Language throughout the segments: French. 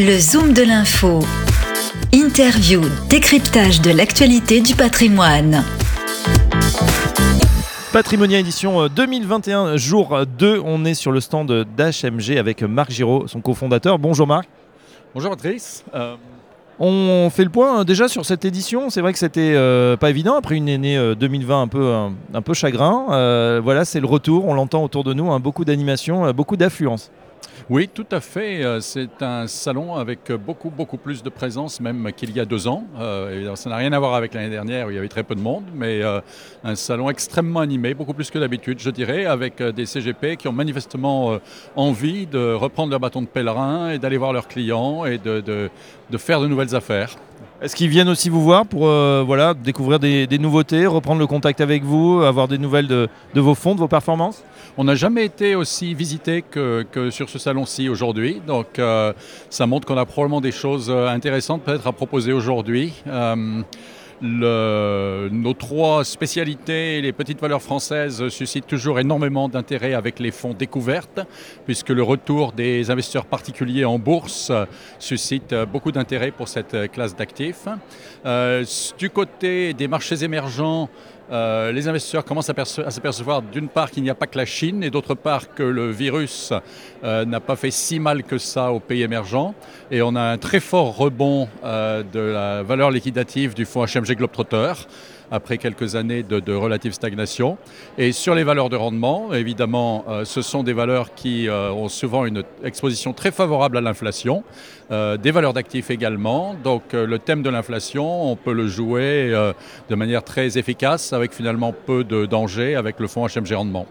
Le Zoom de l'info. Interview, décryptage de l'actualité du patrimoine. Patrimonia édition 2021, euh, jour 2. On est sur le stand d'HMG avec Marc Giraud, son cofondateur. Bonjour Marc. Bonjour Patrice. Euh, On fait le point euh, déjà sur cette édition. C'est vrai que c'était euh, pas évident après une année euh, 2020 un peu, un, un peu chagrin. Euh, voilà, c'est le retour. On l'entend autour de nous. hein, beaucoup d'animation, beaucoup d'affluence. Oui, tout à fait. Euh, C'est un salon avec beaucoup, beaucoup plus de présence même qu'il y a deux ans. Euh, ça n'a rien à voir avec l'année dernière où il y avait très peu de monde, mais euh, un salon extrêmement animé, beaucoup plus que d'habitude, je dirais, avec des CGP qui ont manifestement envie de reprendre leur bâton de pèlerin et d'aller voir leurs clients et de faire de nouvelles affaires. Est-ce qu'ils viennent aussi vous voir pour euh, voilà, découvrir des, nouveautés, reprendre le contact avec vous, avoir des nouvelles de, vos fonds, de vos performances? On n'a jamais été aussi visité que, sur ce salon-ci aujourd'hui. Donc, euh, ça montre qu'on a probablement des choses euh, intéressantes peut-être à proposer aujourd'hui. Le- nos trois spécialités, les petites valeurs françaises, suscitent toujours énormément d'intérêt avec les fonds découvertes, puisque le retour des investisseurs particuliers en bourse suscite beaucoup d'intérêt pour cette classe d'actifs. Euh, du côté des marchés émergents, euh, les investisseurs commencent à, perce- à s'apercevoir d'une part qu'il n'y a pas que la Chine et d'autre part que le virus euh, n'a pas fait si mal que ça aux pays émergents. Et on a un très fort rebond euh, de la valeur liquidative du fonds HMG Globetrotter après quelques années de, relative stagnation. Et sur les valeurs de rendement, évidemment, euh, ce sont des valeurs qui euh, ont souvent une exposition très favorable à l'inflation, euh, des valeurs d'actifs également. Donc le thème de l'inflation, on peut le jouer de manière très efficace avec finalement peu de danger avec le fonds HMG Rendement.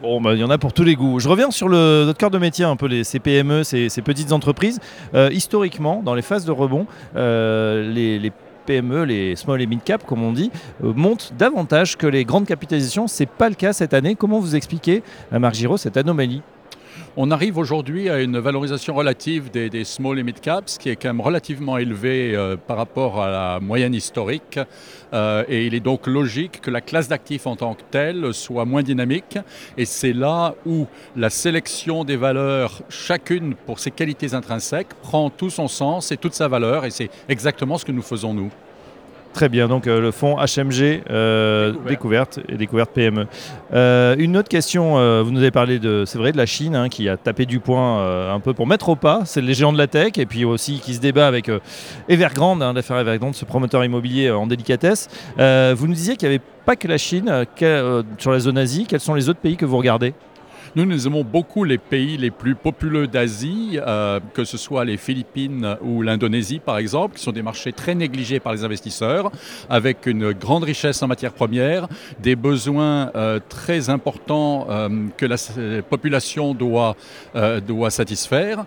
Bon, bah, il y en a pour tous les goûts. Je reviens sur notre cœur de métier, un peu les, ces PME, ces, petites entreprises. Historiquement, dans les phases de rebond, les, les PME, les small et mid cap, comme on dit, euh, montent davantage que les grandes capitalisations. C'est pas le cas cette année. Comment vous expliquez, euh, Marc Giraud, cette anomalie? On arrive aujourd'hui à une valorisation relative des, small et mid caps qui est quand même relativement élevée euh, par rapport à la moyenne historique. Euh, et il est donc logique que la classe d'actifs en tant que telle soit moins dynamique. Et c'est là où la sélection des valeurs, chacune pour ses qualités intrinsèques, prend tout son sens et toute sa valeur. Et c'est exactement ce que nous faisons nous. Très bien, donc euh, le fonds HMG euh, découverte et découverte PME. Euh, une autre question, vous nous avez parlé de, c'est vrai, de la Chine hein, qui a tapé du poing un peu pour mettre au pas, c'est les géants de la tech et puis aussi qui se débat avec Evergrande, hein, l'affaire Evergrande, ce promoteur immobilier en délicatesse. Vous nous disiez qu'il n'y avait pas que la Chine que- sur la zone Asie, quels sont les autres pays que vous regardez? Nous, nous aimons beaucoup les pays les plus populeux d'Asie, euh, que ce soit les Philippines ou l'Indonésie, par exemple, qui sont des marchés très négligés par les investisseurs, avec une grande richesse en matières premières, des besoins euh, très importants euh, que la population doit, doit satisfaire.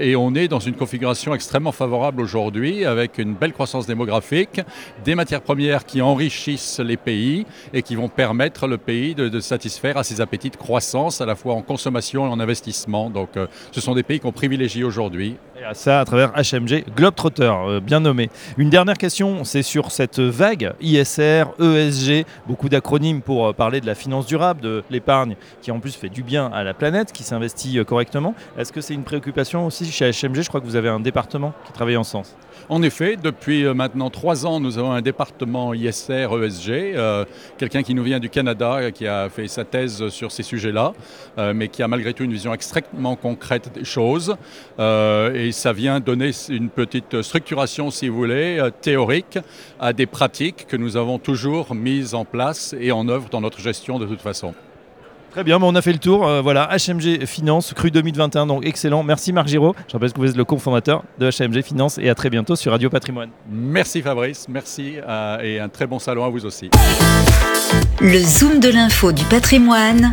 Et on est dans une configuration extrêmement favorable aujourd'hui, avec une belle croissance démographique, des matières premières qui enrichissent les pays et qui vont permettre le pays de satisfaire à ses appétits de croissance, à la fois en consommation et en investissement. Donc euh, ce sont des pays qu'on privilégie aujourd'hui. Et à ça à travers HMG Globetrotter, euh, bien nommé. Une dernière question, c'est sur cette vague ISR, ESG, beaucoup d'acronymes pour euh, parler de la finance durable, de l'épargne qui en plus fait du bien à la planète, qui s'investit euh, correctement. Est-ce que c'est une préoccupation aussi chez HMG Je crois que vous avez un département qui travaille en sens. En effet, depuis maintenant trois ans, nous avons un département ISR ESG, quelqu'un qui nous vient du Canada, qui a fait sa thèse sur ces sujets-là, mais qui a malgré tout une vision extrêmement concrète des choses. Et ça vient donner une petite structuration, si vous voulez, euh, théorique à des pratiques que nous avons toujours mises en place et en œuvre dans notre gestion de toute façon. Très bien, mais on a fait le tour. Euh, voilà, HMG Finance, cru 2021, donc excellent. Merci Marc Giraud. Je rappelle que vous êtes le cofondateur de HMG Finance et à très bientôt sur Radio Patrimoine. Merci Fabrice, merci euh, et un très bon salon à vous aussi. Le Zoom de l'info du patrimoine.